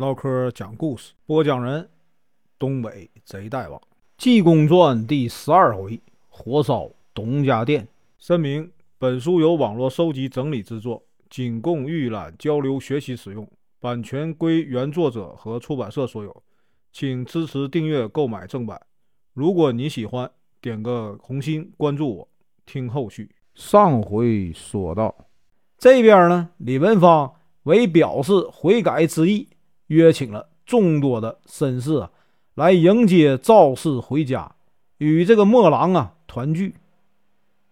唠嗑讲故事，播讲人：东北贼大王，《济公传》第十二回：火烧董家店。声明：本书由网络收集整理制作，仅供预览、交流、学习使用，版权归原作者和出版社所有，请支持订阅、购买正版。如果你喜欢，点个红心，关注我，听后续。上回说到，这边呢，李文芳为表示悔改之意，约请了众多的绅士啊，来迎接赵氏回家，与这个墨郎啊团聚。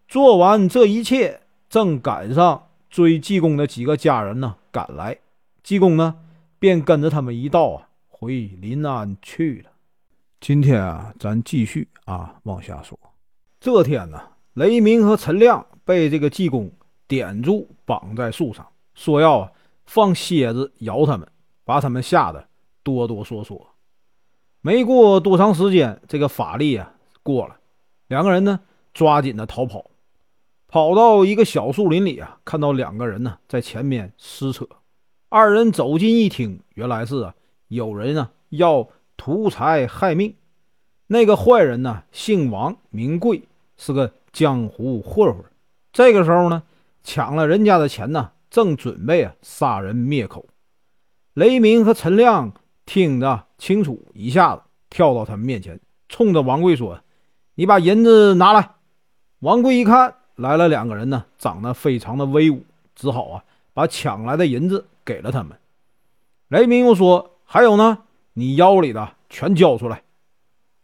做完这一切，正赶上追济公的几个家人呢赶来，济公呢便跟着他们一道啊回临安去了。今天啊，咱继续啊往下说。这天呢，雷鸣和陈亮被这个济公点住，绑在树上，说要啊放蝎子咬他们，把他们吓得哆哆嗦嗦。没过多长时间，这个法力啊过了，两个人呢抓紧的逃跑。跑到一个小树林里啊，看到两个人呢在前面撕扯。二人走近一听，原来是啊有人啊要图财害命。那个坏人呢姓王名贵，是个江湖混混。这个时候呢抢了人家的钱呢，正准备啊杀人灭口。雷鸣和陈亮听得清楚，一下子跳到他们面前，冲着王贵说：“你把银子拿来。”王贵一看。来了两个人呢，长得非常的威武，只好啊把抢来的银子给了他们。雷鸣又说：“还有呢，你腰里的全交出来。”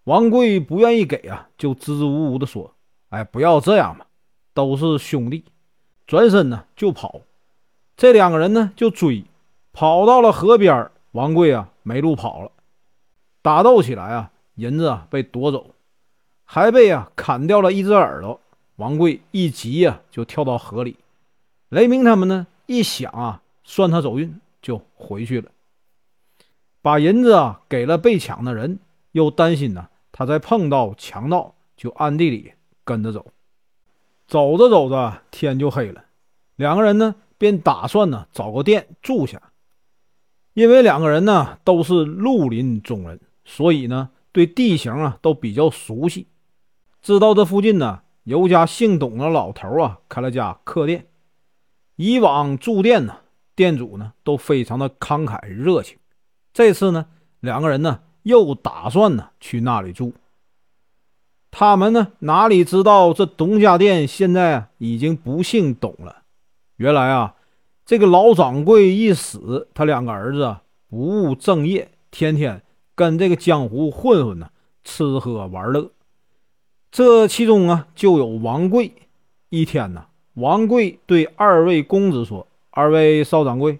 王贵不愿意给啊，就支支吾吾的说：“哎，不要这样嘛，都是兄弟。”转身呢就跑。这两个人呢就追，跑到了河边，王贵啊没路跑了，打斗起来啊，银子啊被夺走，还被啊砍掉了一只耳朵。王贵一急呀，就跳到河里。雷鸣他们呢，一想啊，算他走运，就回去了。把银子啊给了被抢的人，又担心呢，他再碰到强盗，就暗地里跟着走。走着走着，天就黑了。两个人呢，便打算呢找个店住下。因为两个人呢都是绿林中人，所以呢对地形啊都比较熟悉，知道这附近呢。有家姓董的老头啊，开了家客店。以往住店呢，店主呢都非常的慷慨热情。这次呢，两个人呢又打算呢去那里住。他们呢哪里知道这董家店现在已经不姓董了。原来啊，这个老掌柜一死，他两个儿子不务正业，天天跟这个江湖混混呢吃喝玩乐。这其中啊，就有王贵。一天呢，王贵对二位公子说：“二位少掌柜，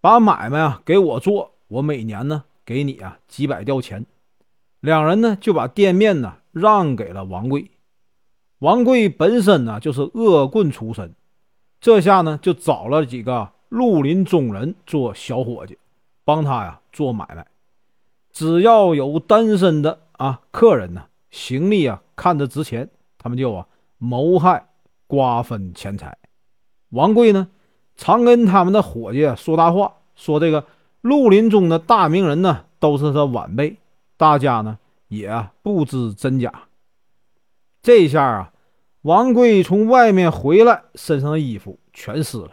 把买卖啊给我做，我每年呢给你啊几百吊钱。”两人呢就把店面呢让给了王贵。王贵本身呢就是恶棍出身，这下呢就找了几个绿林中人做小伙计，帮他呀做买卖。只要有单身的啊客人呢。行李啊，看着值钱，他们就啊谋害瓜分钱财。王贵呢，常跟他们的伙计说大话，说这个绿林中的大名人呢都是他晚辈，大家呢也不知真假。这下啊，王贵从外面回来，身上的衣服全湿了，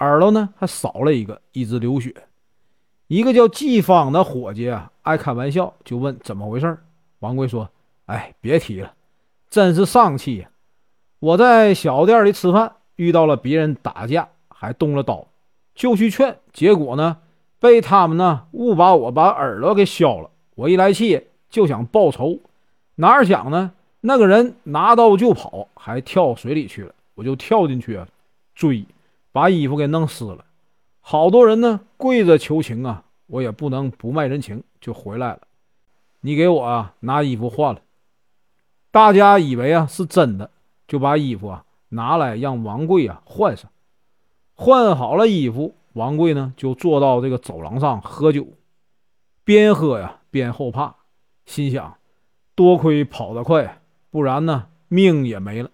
耳朵呢还少了一个，一直流血。一个叫季芳的伙计啊，爱开玩笑，就问怎么回事王贵说。哎，别提了，真是丧气呀！我在小店里吃饭，遇到了别人打架，还动了刀，就去劝，结果呢，被他们呢误把我把耳朵给削了。我一来气，就想报仇，哪想呢，那个人拿刀就跑，还跳水里去了，我就跳进去啊，追，把衣服给弄湿了。好多人呢跪着求情啊，我也不能不卖人情，就回来了。你给我啊拿衣服换了。大家以为啊是真的，就把衣服啊拿来让王贵啊换上。换好了衣服，王贵呢就坐到这个走廊上喝酒，边喝呀边后怕，心想：多亏跑得快，不然呢命也没了。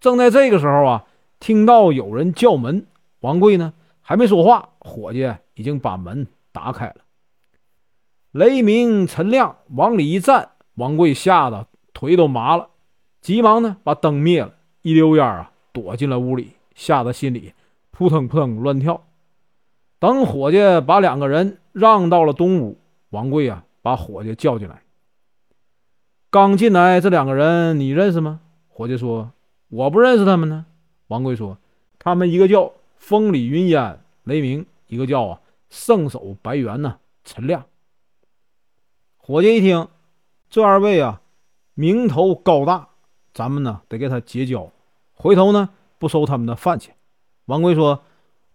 正在这个时候啊，听到有人叫门，王贵呢还没说话，伙计已经把门打开了。雷鸣、陈亮往里一站，王贵吓得腿都麻了，急忙呢把灯灭了，一溜烟啊躲进了屋里，吓得心里扑腾扑腾乱跳。等伙计把两个人让到了东屋，王贵啊把伙计叫进来。刚进来这两个人你认识吗？伙计说：“我不认识他们呢。”王贵说：“他们一个叫风里云烟雷鸣，一个叫啊圣手白猿呢陈亮。”伙计一听，这二位啊名头高大，咱们呢得给他结交，回头呢不收他们的饭钱。王贵说。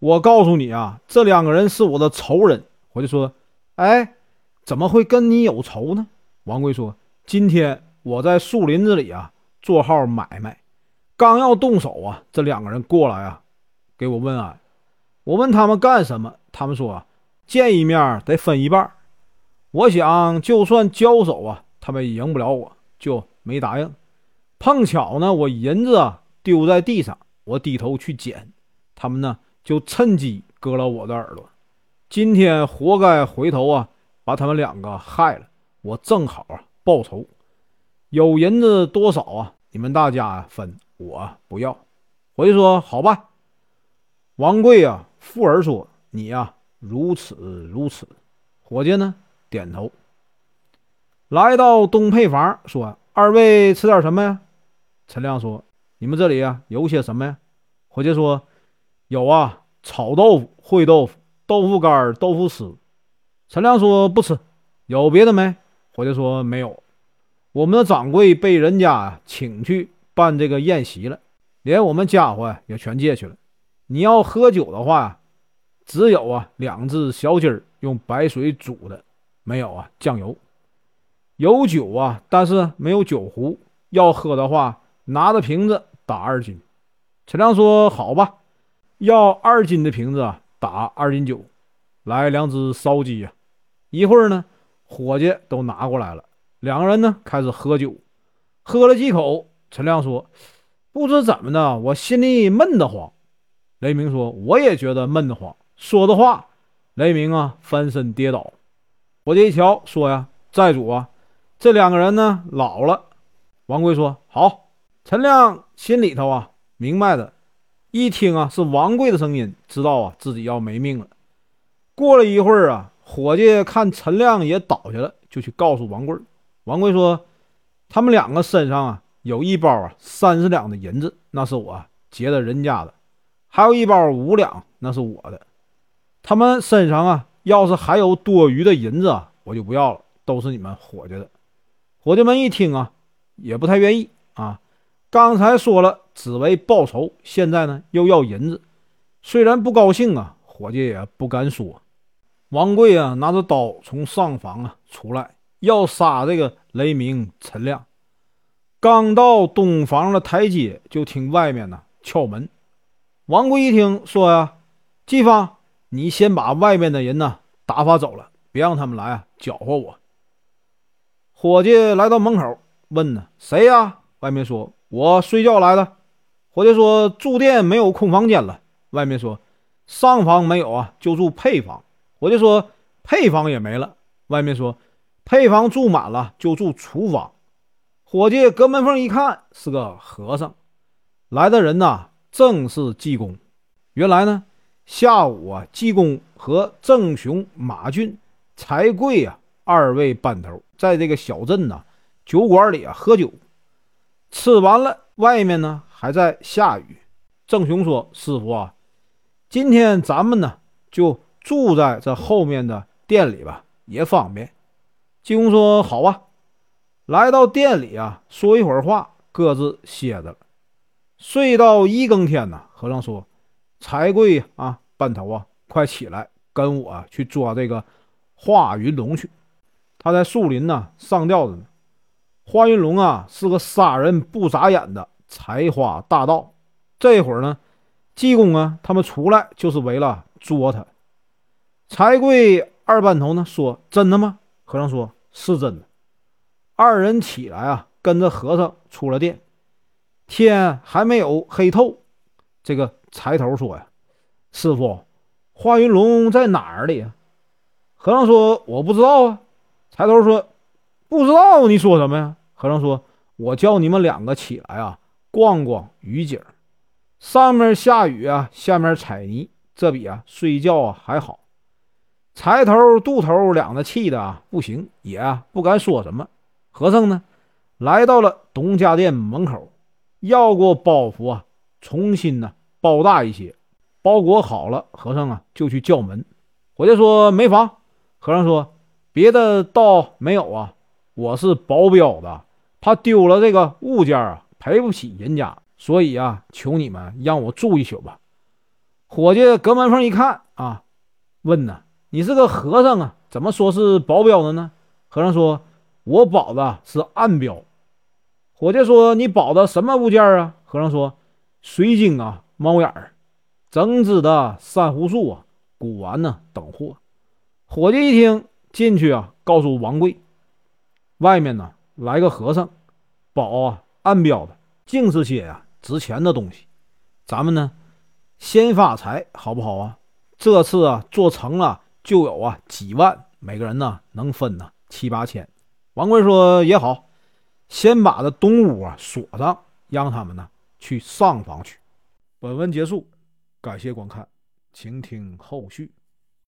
我告诉你啊，这两个人是我的仇人。伙计说：“哎，怎么会跟你有仇呢？”王贵说：“今天我在树林子里啊做号买卖，刚要动手啊，这两个人过来啊，给我问啊。我问他们干什么，他们说见一面得分一半。我想就算交手啊，他们也赢不了我，就没答应。碰巧呢，我银子啊丢在地上，我低头去捡，他们呢。”就趁机割了我的耳朵，今天活该回头啊，把他们两个害了。我正好啊报仇，有银子多少啊？你们大家分，我不要。伙计说：“好吧。”王贵啊，富儿说：“你呀，如此如此。”伙计呢，点头。来到东配房，说：“二位吃点什么呀？”陈亮说：“你们这里啊，有些什么呀？”伙计说。有啊，炒豆腐、烩豆腐、豆腐干、豆腐丝。陈亮说不吃。有别的没？伙计说没有。我们的掌柜被人家请去办这个宴席了，连我们家伙也全借去了。你要喝酒的话，只有啊两只小鸡儿用白水煮的，没有啊酱油。有酒啊，但是没有酒壶。要喝的话，拿着瓶子打二斤。陈亮说好吧。要二斤的瓶子啊，打二斤酒，来两只烧鸡呀。一会儿呢，伙计都拿过来了。两个人呢开始喝酒，喝了几口，陈亮说：“不知怎么的，我心里闷得慌。”雷鸣说：“我也觉得闷得慌。”说的话，雷鸣啊翻身跌倒。伙计一瞧，说呀：“寨主啊，这两个人呢老了。”王贵说：“好。”陈亮心里头啊明白的。一听啊，是王贵的声音，知道啊自己要没命了。过了一会儿啊，伙计看陈亮也倒下了，就去告诉王贵。王贵说：“他们两个身上啊有一包啊三十两的银子，那是我劫了人家的；还有一包五两，那是我的。他们身上啊要是还有多余的银子啊，我就不要了，都是你们伙计的。”伙计们一听啊，也不太愿意啊。刚才说了只为报仇，现在呢又要银子，虽然不高兴啊，伙计也不敢说。王贵啊拿着刀从上房啊出来，要杀这个雷鸣陈亮。刚到东房的台阶，就听外面呢敲门。王贵一听说呀：“季芳，你先把外面的人呢打发走了，别让他们来啊搅和我。”伙计来到门口问呢：“谁呀？”外面说。我睡觉来的，伙计说住店没有空房间了。外面说上房没有啊，就住配房。伙计说配房也没了。外面说配房住满了，就住厨房。伙计隔门缝一看，是个和尚。来的人呢，正是济公。原来呢，下午啊，济公和郑雄、马俊、财贵啊二位班头在这个小镇呢酒馆里啊喝酒。吃完了，外面呢还在下雨。郑雄说：“师傅啊，今天咱们呢就住在这后面的店里吧，也方便。”济公说：“好啊。”来到店里啊，说一会儿话，各自歇着了。睡到一更天呢，和尚说：“财贵啊，班头啊，快起来，跟我去捉这个华云龙去。他在树林呢上吊着呢。”华云龙啊，是个杀人不眨眼的采花大盗。这会儿呢，济公啊，他们出来就是为了捉他。财贵二班头呢说：“真的吗？”和尚说：“是真的。”二人起来啊，跟着和尚出了殿。天还没有黑透，这个财头说：“呀，师傅，华云龙在哪儿里？”和尚说：“我不知道啊。”柴头说：“不知道你说什么呀？”和尚说：“我叫你们两个起来啊，逛逛雨景。上面下雨啊，下面踩泥，这比啊睡觉啊还好。”柴头、杜头两个气的啊不行，也啊不敢说什么。和尚呢，来到了董家店门口，要过包袱啊，重新呢包大一些。包裹好了，和尚啊就去叫门。伙计说没房。和尚说别的倒没有啊，我是保镖的，怕丢了这个物件啊，赔不起人家，所以啊，求你们让我住一宿吧。伙计隔门缝一看啊，问呢。你是个和尚啊，怎么说是保镖的呢？和尚说：“我保的是暗镖。”伙计说：“你保的什么物件啊？”和尚说：“水晶啊，猫眼儿，整只的珊瑚树啊，古玩呢等货。”伙计一听进去啊，告诉王贵：“外面呢来个和尚，保啊暗镖的，净是些呀值钱的东西。咱们呢先发财好不好啊？这次啊做成了。”就有啊几万，每个人呢能分呢七八千。王贵说也好，先把这东屋啊锁上，让他们呢去上房去。本文结束，感谢观看，请听后续。